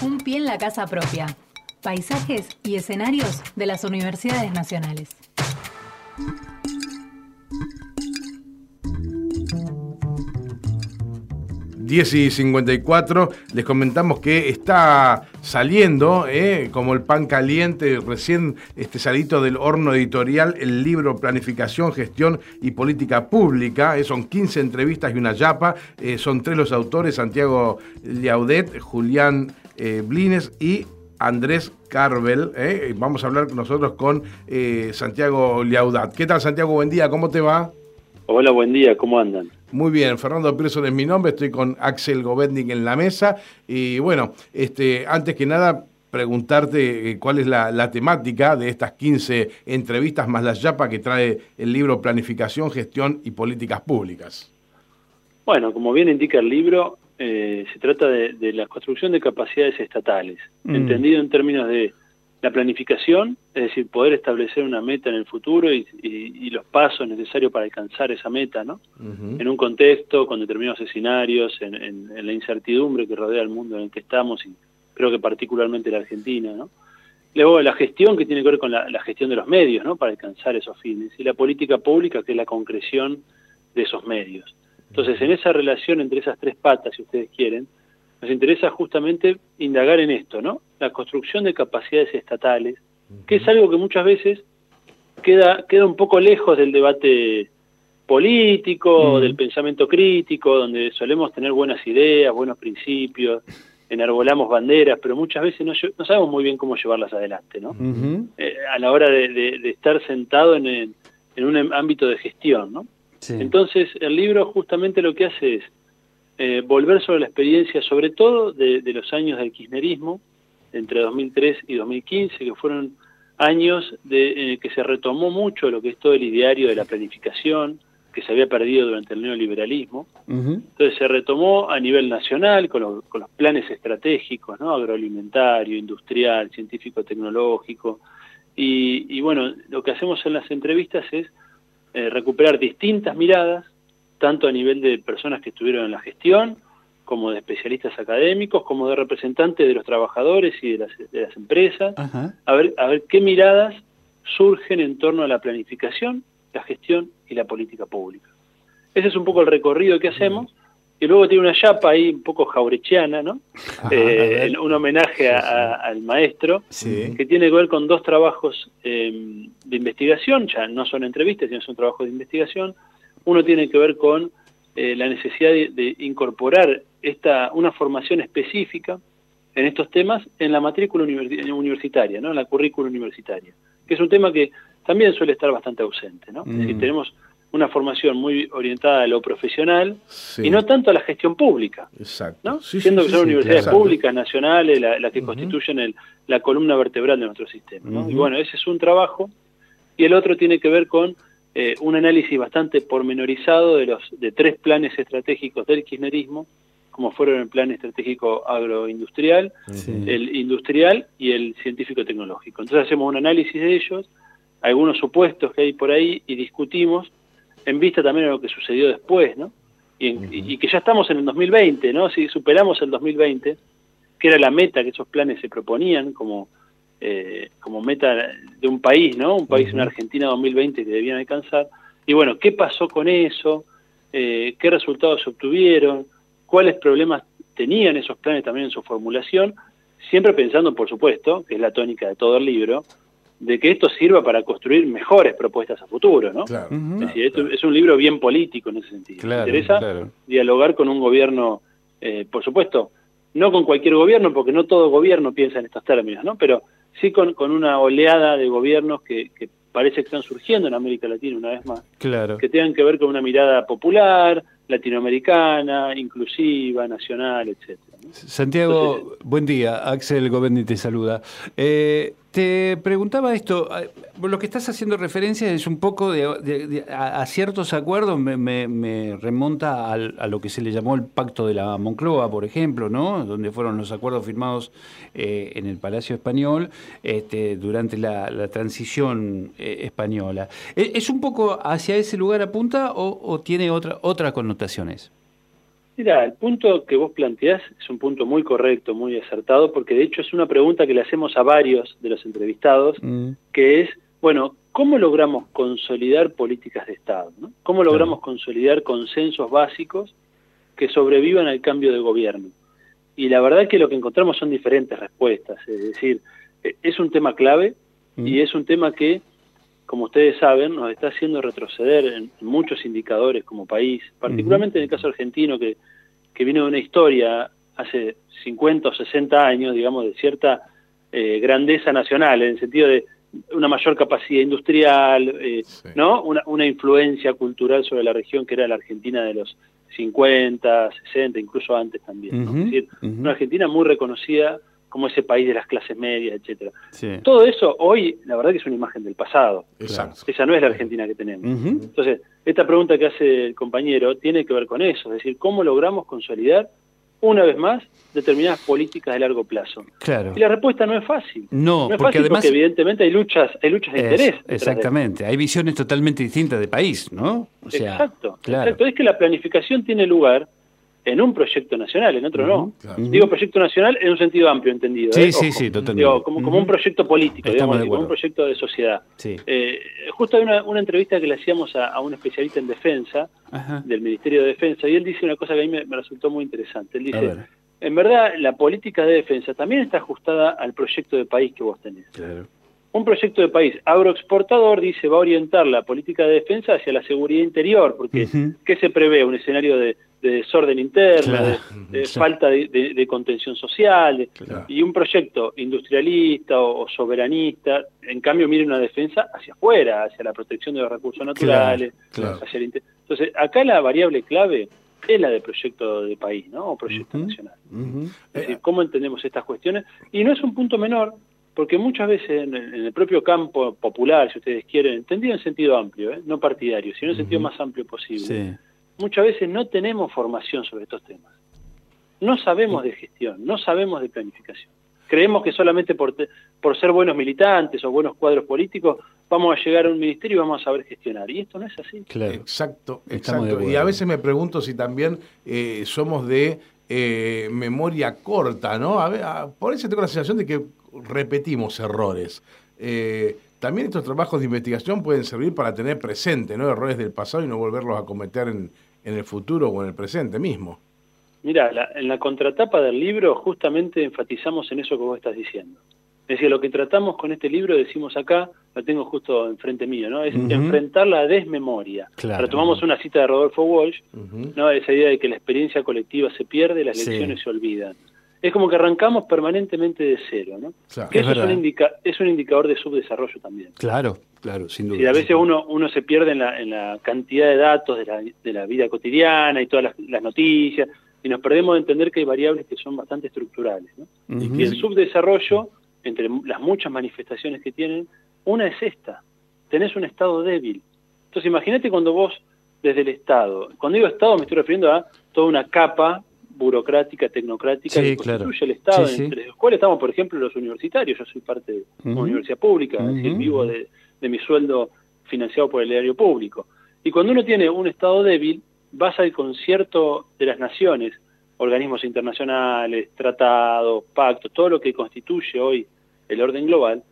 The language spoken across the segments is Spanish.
Un pie en la casa propia. Paisajes y escenarios de las universidades nacionales. 10 y 54, les comentamos que está saliendo, eh, como el pan caliente, recién este salito del horno editorial, el libro Planificación, Gestión y Política Pública. Eh, son 15 entrevistas y una yapa. Eh, son tres los autores, Santiago Liaudet, Julián Blines y Andrés Carvel. Vamos a hablar nosotros con Santiago Liaudat. ¿Qué tal, Santiago? Buen día, ¿cómo te va? Hola, buen día, ¿cómo andan? Muy bien, Fernando Pearson es mi nombre, estoy con Axel Govetnik en la mesa y bueno, este, antes que nada preguntarte eh, cuál es la, temática de estas 15 entrevistas más la yapa que trae el libro Planificación, Gestión y Políticas Públicas. Bueno, como bien indica el libro, eh, se trata de, la construcción de capacidades estatales, mm. entendido en términos de la planificación, es decir, poder establecer una meta en el futuro y, los pasos necesarios para alcanzar esa meta, ¿no? En un contexto, con determinados escenarios, en, la incertidumbre que rodea el mundo en el que estamos y creo que particularmente la Argentina, ¿no? Luego la gestión que tiene que ver con la, gestión de los medios, ¿no? Para alcanzar esos fines y la política pública que es la concreción de esos medios. Entonces, en esa relación entre esas tres patas, si ustedes quieren, nos interesa justamente indagar en esto, ¿no? La construcción de capacidades estatales, que es algo que muchas veces queda, queda un poco lejos del debate político, del pensamiento crítico, donde solemos tener buenas ideas, buenos principios, enarbolamos banderas, pero muchas veces no, no sabemos muy bien cómo llevarlas adelante, ¿no? Eh, a la hora de, estar sentado en, en, un ámbito de gestión, ¿no? Entonces, el libro justamente lo que hace es eh, volver sobre la experiencia, sobre todo de, los años del kirchnerismo, entre 2003 y 2015, que fueron años de, que se retomó mucho lo que es todo el ideario de la planificación, que se había perdido durante el neoliberalismo. Entonces se retomó a nivel nacional con, los planes estratégicos, ¿no? agroalimentario, industrial, científico-tecnológico. Y, bueno, lo que hacemos en las entrevistas es eh, recuperar distintas miradas tanto a nivel de personas que estuvieron en la gestión, como de especialistas académicos, como de representantes de los trabajadores y de las, empresas, a ver, a ver qué miradas surgen en torno a la planificación, la gestión y la política pública. Ese es un poco el recorrido que hacemos, y luego tiene una chapa ahí un poco jaurechiana, ¿no? Eh, un homenaje al maestro, que tiene que ver con dos trabajos eh, de investigación, ya no son entrevistas, sino son trabajos de investigación, uno tiene que ver con eh, la necesidad de, incorporar esta, una formación específica en estos temas en la matrícula universitaria, ¿no? en la currícula universitaria, que es un tema que también suele estar bastante ausente. ¿no? Es decir, mm. tenemos una formación muy orientada a lo profesional y no tanto a la gestión pública. Exacto. Siendo que son universidades públicas, nacionales, las que constituyen la columna vertebral de nuestro sistema. Y bueno, ese es un trabajo. Y el otro tiene que ver con eh, un análisis bastante pormenorizado de los de tres planes estratégicos del kirchnerismo, como fueron el plan estratégico agroindustrial, el industrial y el científico tecnológico. Entonces hacemos un análisis de ellos, algunos supuestos que hay por ahí y discutimos en vista también de lo que sucedió después, ¿no? Y, y que ya estamos en el 2020, ¿no? Si superamos el 2020, que era la meta que esos planes se proponían como eh, como meta de un país, ¿no? Un país, una Argentina 2020 que debían alcanzar. Y bueno, ¿qué pasó con eso? Eh, ¿Qué resultados se obtuvieron? ¿Cuáles problemas tenían esos planes también en su formulación? Siempre pensando, por supuesto, que es la tónica de todo el libro, de que esto sirva para construir mejores propuestas a futuro, ¿no? es decir, esto es un libro bien político en ese sentido. Me interesa dialogar con un gobierno, eh, por supuesto, no con cualquier gobierno, porque no todo gobierno piensa en estos términos, ¿no? Pero sí con, con una oleada de gobiernos que, que, parece que están surgiendo en América Latina una vez más, claro. que tengan que ver con una mirada popular, latinoamericana, inclusiva, nacional, etcétera. Santiago, buen día. Axel Govendi te saluda. Eh, te preguntaba esto, eh, lo que estás haciendo referencia es un poco de, a, ciertos acuerdos, me, remonta a lo que se le llamó el Pacto de la Moncloa, por ejemplo, ¿no? donde fueron los acuerdos firmados eh, en el Palacio Español este, durante la, transición española. ¿Es un poco hacia ese lugar apunta o, o tiene otra, otras connotaciones? Mira, el punto que vos planteás es un punto muy correcto, muy acertado, porque de hecho es una pregunta que le hacemos a varios de los entrevistados, Mm. que es, bueno, ¿cómo logramos consolidar políticas de Estado? ¿no? ¿Cómo logramos consolidar consensos básicos que sobrevivan al cambio de gobierno? Y la verdad que lo que encontramos son diferentes respuestas, es decir, eh, es un tema clave y Mm. es un tema que, como ustedes saben, nos está haciendo retroceder en muchos indicadores como país, particularmente en el caso argentino, que, que viene de una historia hace 50 o 60 años, digamos, de cierta eh, grandeza nacional, en el sentido de una mayor capacidad industrial, eh, Sí. ¿no? Una, una influencia cultural sobre la región que era la Argentina de los 50, 60, incluso antes también. ¿no? Es decir, una Argentina muy reconocida como ese país de las clases medias, etcétera. Sí. Todo eso hoy, la verdad que es una imagen del pasado. Exacto. Esa no es la Argentina que tenemos. Entonces, esta pregunta que hace el compañero tiene que ver con eso, es decir, cómo logramos consolidar una vez más determinadas políticas de largo plazo. Claro. Y la respuesta no es fácil. No, es porque fácil además- porque evidentemente hay luchas, hay luchas de Es- interés. de exactamente. Hay visiones totalmente distintas de país, ¿no? O sea, exacto, claro. exacto. Es que la planificación tiene lugar en un proyecto nacional, en otro no. claro. Digo proyecto nacional en un sentido amplio, entendido. Sí, ¿eh? sí, sí, totalmente. Digo, como, como un proyecto político, digamos, de como un proyecto de sociedad. Sí. Eh, justo hay una, una entrevista que le hacíamos a, a un especialista en defensa Ajá. del Ministerio de Defensa y él dice una cosa que a mí me, me resultó muy interesante. Él A dice, ver. en verdad la política de defensa también está ajustada al proyecto de país que vos tenés. Claro. Un proyecto de país agroexportador dice va a orientar la política de defensa hacia la seguridad interior, porque. ¿qué se prevé? Un escenario de, de desorden interno, Claro. de, de Claro. falta de, de- de contención social, Claro. y un proyecto industrialista o, o soberanista, en cambio mire una defensa hacia afuera, hacia la protección de los recursos naturales, hacia el inter- Entonces, acá la variable clave es la de proyecto de país, ¿no? O proyecto nacional. Es decir, cómo entendemos estas cuestiones. Y no es un punto menor, porque muchas veces en el, en el propio campo popular, si ustedes quieren, entendido en sentido amplio, ¿eh? no partidario, sino en sentido más amplio posible, Sí. Muchas veces no tenemos formación sobre estos temas. No sabemos de gestión, no sabemos de planificación. Creemos que solamente por, te- por ser buenos militantes o buenos cuadros políticos vamos a llegar a un ministerio y vamos a saber gestionar. Y esto no es así. Claro. Exacto, exacto. Y a veces me pregunto si también eh, somos de eh, memoria corta, ¿no? A ver, a- por eso tengo la sensación de que repetimos errores. Eh, también estos trabajos de investigación pueden servir para tener presente, ¿no? Errores del pasado y no volverlos a cometer en, en el futuro o en el presente mismo. Mira, la- en la contratapa del libro justamente enfatizamos en eso que vos estás diciendo. Es decir, lo que tratamos con este libro, decimos acá, lo tengo justo enfrente mío, ¿no? Es enfrentar la desmemoria. Claro. Retomamos una cita de Rodolfo Walsh, Ujú. ¿no? Esa idea de que la experiencia colectiva se pierde, las Sí. lecciones se olvidan. Es como que arrancamos permanentemente de cero, ¿no? Claro. Que Es eso es un, indica- es un indicador de subdesarrollo también. Claro, claro, sin duda. Si a veces uno, uno se pierde en la, en la cantidad de datos de la, de la vida cotidiana y todas las, las noticias, y nos perdemos de entender que hay variables que son bastante estructurales. ¿no? Ujú. Y el subdesarrollo, entre las muchas manifestaciones que tienen, una es esta, tenés un Estado débil. Entonces imagínate cuando vos, desde el Estado, cuando digo Estado me estoy refiriendo a toda una capa burocrática, tecnocrática Sí, que claro. constituye el Estado, Sí, sí. entre los cuales estamos, por ejemplo, los universitarios. Yo soy parte de una universidad pública, es decir, vivo de, de mi sueldo financiado por el erario público. Y cuando uno tiene un Estado débil, vas al concierto de las naciones, organismos internacionales, tratados, pactos, todo lo que constituye hoy el orden global,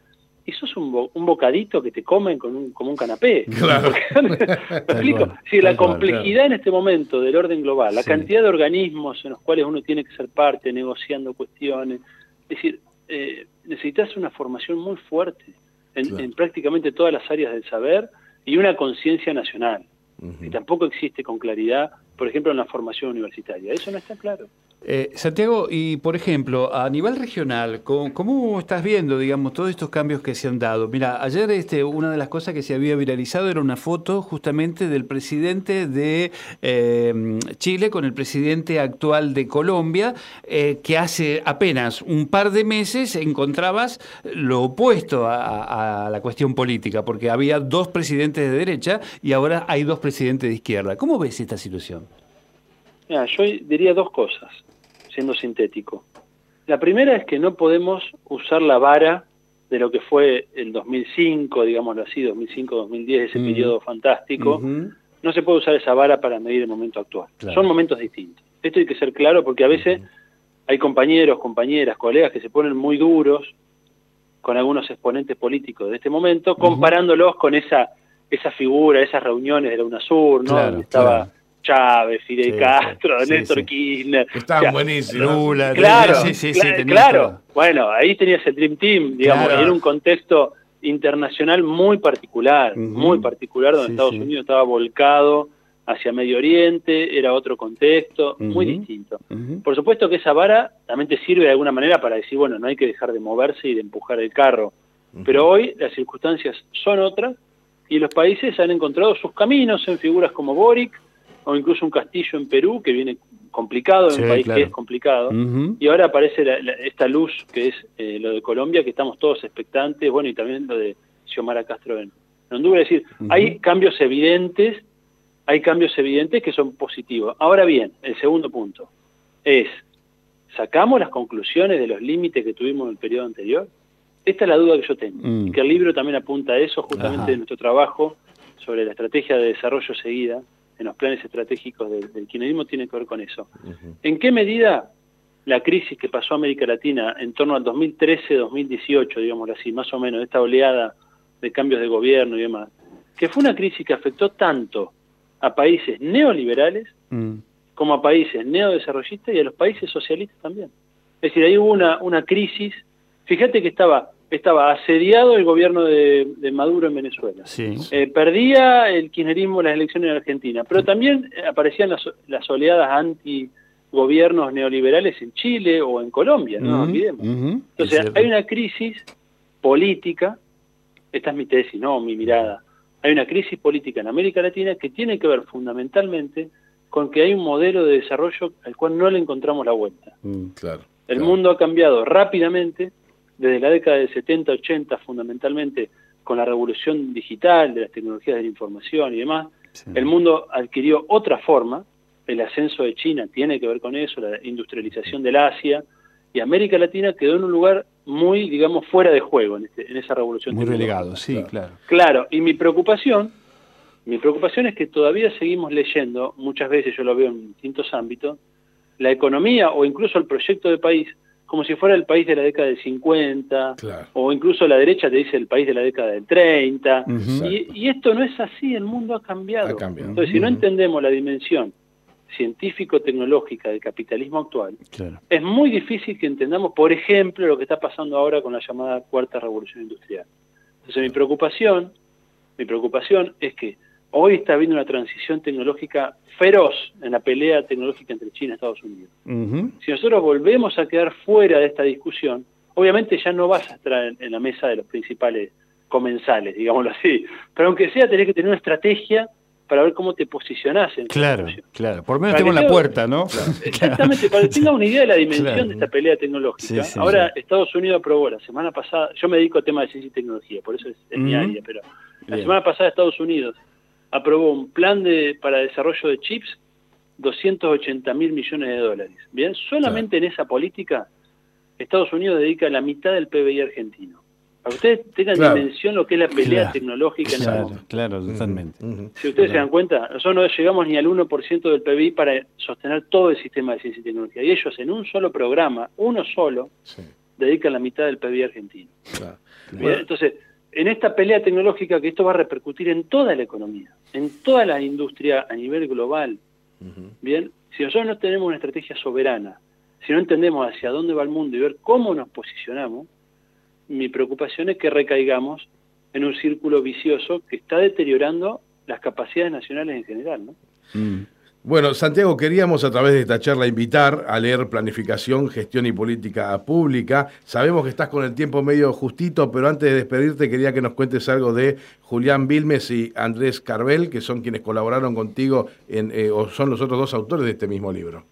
y sos un, bo- un bocadito que te comen con un, como un canapé. Claro. ¿Me explico? Si la complejidad en este momento del orden global, la Sí. cantidad de organismos en los cuales uno tiene que ser parte, negociando cuestiones, es decir, eh, necesitas una formación muy fuerte en, Claro. en prácticamente todas las áreas del saber y una conciencia nacional. Ujú. Y tampoco existe con claridad, por ejemplo, en la formación universitaria. Eso no está claro. Eh, Santiago, y por ejemplo, a nivel regional, ¿cómo, estás viendo, digamos, todos estos cambios que se han dado? Mira, ayer este, una de las cosas que se había viralizado era una foto justamente del presidente de eh, Chile con el presidente actual de Colombia, eh, que hace apenas un par de meses encontrabas lo opuesto a la cuestión política, porque había dos presidentes de derecha y ahora hay dos presidentes de izquierda. ¿Cómo ves esta situación? Mira, yo diría dos cosas, siendo sintético. La primera es que no podemos usar la vara de lo que fue el 2005, digámoslo así, 2005-2010, ese Mm. periodo fantástico. No se puede usar esa vara para medir el momento actual. Claro. Son momentos distintos. esto hay que ser claro porque a veces hay compañeros, compañeras, colegas que se ponen muy duros con algunos exponentes políticos de este momento, comparándolos con esa esa figura, esas reuniones de la UNASUR, ¿no? Donde estaba Chávez, Fidel Castro, Néstor Kirchner. Estaban buenísimos. claro, sí, sí, claro. Bueno, ahí tenías el Dream Team, digamos, y era un contexto internacional muy particular, muy particular, donde Estados Unidos estaba volcado hacia Medio Oriente, era otro contexto, muy distinto. Por supuesto que esa vara también te sirve de alguna manera para decir, bueno, no hay que dejar de moverse y de empujar el carro. Pero hoy las circunstancias son otras y los países han encontrado sus caminos en figuras como Boric o incluso un castillo en Perú que viene complicado, en un país que es complicado, y ahora aparece esta luz que es eh, lo de Colombia, que estamos todos expectantes, bueno, y también lo de Xiomara Castro en, Honduras, es decir, hay cambios evidentes, hay cambios evidentes que son positivos. Ahora bien, el segundo punto es, ¿sacamos las conclusiones de los límites que tuvimos en el periodo anterior? Esta es la duda que yo tengo, mm. que el libro también apunta a eso, justamente de nuestro trabajo sobre la estrategia de desarrollo seguida en los planes estratégicos del, del kirchnerismo tiene que ver con eso. ¿En qué medida la crisis que pasó a América Latina en torno al 2013-2018, digamos así, más o menos, esta oleada de cambios de gobierno y demás, que fue una crisis que afectó tanto a países neoliberales mm. como a países neodesarrollistas y a los países socialistas también. Es decir, ahí hubo una, una crisis, fíjate que estaba estaba asediado el gobierno de, Maduro en Venezuela. Eh, perdía el kirchnerismo las elecciones en Argentina, pero también aparecían las, oleadas anti-gobiernos neoliberales en Chile o en Colombia, no nos olvidemos. Entonces, hay una crisis política, esta es mi tesis, no mi mirada, hay una crisis política en América Latina que tiene que ver fundamentalmente con que hay un modelo de desarrollo al cual no le encontramos la vuelta. Mm, el mundo ha cambiado rápidamente, desde la década del 70, 80 fundamentalmente con la revolución digital, de las tecnologías de la información y demás, el mundo adquirió otra forma, el ascenso de China tiene que ver con eso, la industrialización del Asia, y América Latina quedó en un lugar muy, digamos, fuera de juego en, este, esa revolución. Muy relegado, sí, claro. Claro, y mi preocupación, mi preocupación es que todavía seguimos leyendo, muchas veces yo lo veo en distintos ámbitos, la economía o incluso el proyecto de país como si fuera el país de la década del 50, o incluso la derecha te dice el país de la década del 30, y, esto no es así, el mundo ha cambiado. Entonces, si no entendemos la dimensión científico-tecnológica del capitalismo actual, es muy difícil que entendamos, por ejemplo, lo que está pasando ahora con la llamada cuarta revolución industrial. Entonces, mi preocupación, mi preocupación es que hoy está habiendo una transición tecnológica feroz en la pelea tecnológica entre China y Estados Unidos. Si nosotros volvemos a quedar fuera de esta discusión, obviamente ya no vas a estar en, la mesa de los principales comensales, digámoslo así, pero aunque sea tenés que tener una estrategia para ver cómo te posicionás en Claro, claro, por lo menos tengo en la puerta, ¿no? Exactamente, para que tenga una idea de la dimensión de esta pelea tecnológica. Ahora Estados Unidos aprobó la semana pasada, yo me dedico al tema de ciencia y tecnología, por eso es, mi área, pero la semana pasada Estados Unidos aprobó un plan de, para desarrollo de chips 280 mil millones de dólares. Bien, solamente en esa política Estados Unidos dedica la mitad del PBI argentino. Para que ustedes tengan dimensión lo que es la pelea tecnológica en el mundo. Claro, totalmente. Si ustedes se dan cuenta, nosotros no llegamos ni al 1% del PBI para sostener todo el sistema de ciencia y tecnología. Y ellos en un solo programa, uno solo, dedican la mitad del PBI argentino. entonces, en esta pelea tecnológica que esto va a repercutir en toda la economía, en toda la industria a nivel global. Bien, si nosotros no tenemos una estrategia soberana, si no entendemos hacia dónde va el mundo y ver cómo nos posicionamos, mi preocupación es que recaigamos en un círculo vicioso que está deteriorando las capacidades nacionales en general, ¿no? Mm. Bueno, Santiago, queríamos a través de esta charla invitar a leer Planificación, Gestión y Política Pública. Sabemos que estás con el tiempo medio justito, pero antes de despedirte quería que nos cuentes algo de Julián Vilmes y Andrés Carvel, que son quienes colaboraron contigo en, eh, o son los otros dos autores de este mismo libro.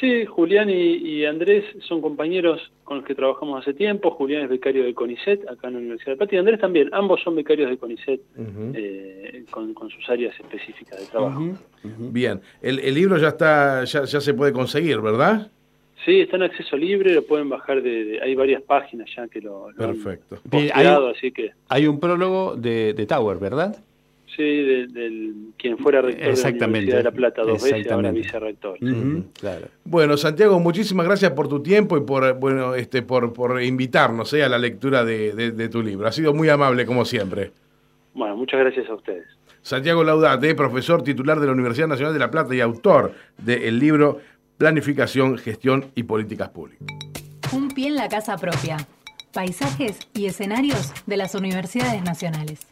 Sí, Julián y, Andrés son compañeros con los que trabajamos hace tiempo. Julián es becario de CONICET acá en la Universidad de Plata y Andrés también. Ambos son becarios de CONICET eh, con, sus áreas específicas de trabajo. Bien, el, libro ya está, ya, se puede conseguir, ¿verdad? Sí, está en acceso libre, lo pueden bajar de, hay varias páginas ya que lo, Perfecto. Han hay, así que hay un prólogo de, de Tower, ¿verdad? Sí, del quien fuera rector de la Universidad de La Plata dos veces, ahora vicerrector. claro. Bueno, Santiago, muchísimas gracias por tu tiempo y por bueno este por, por invitarnos eh, a la lectura de, tu libro. Ha sido muy amable, como siempre. Bueno, muchas gracias a ustedes. Santiago Laudate, profesor titular de la Universidad Nacional de La Plata y autor del libro Planificación, Gestión y Políticas Públicas. Un pie en la casa propia. Paisajes y escenarios de las universidades nacionales.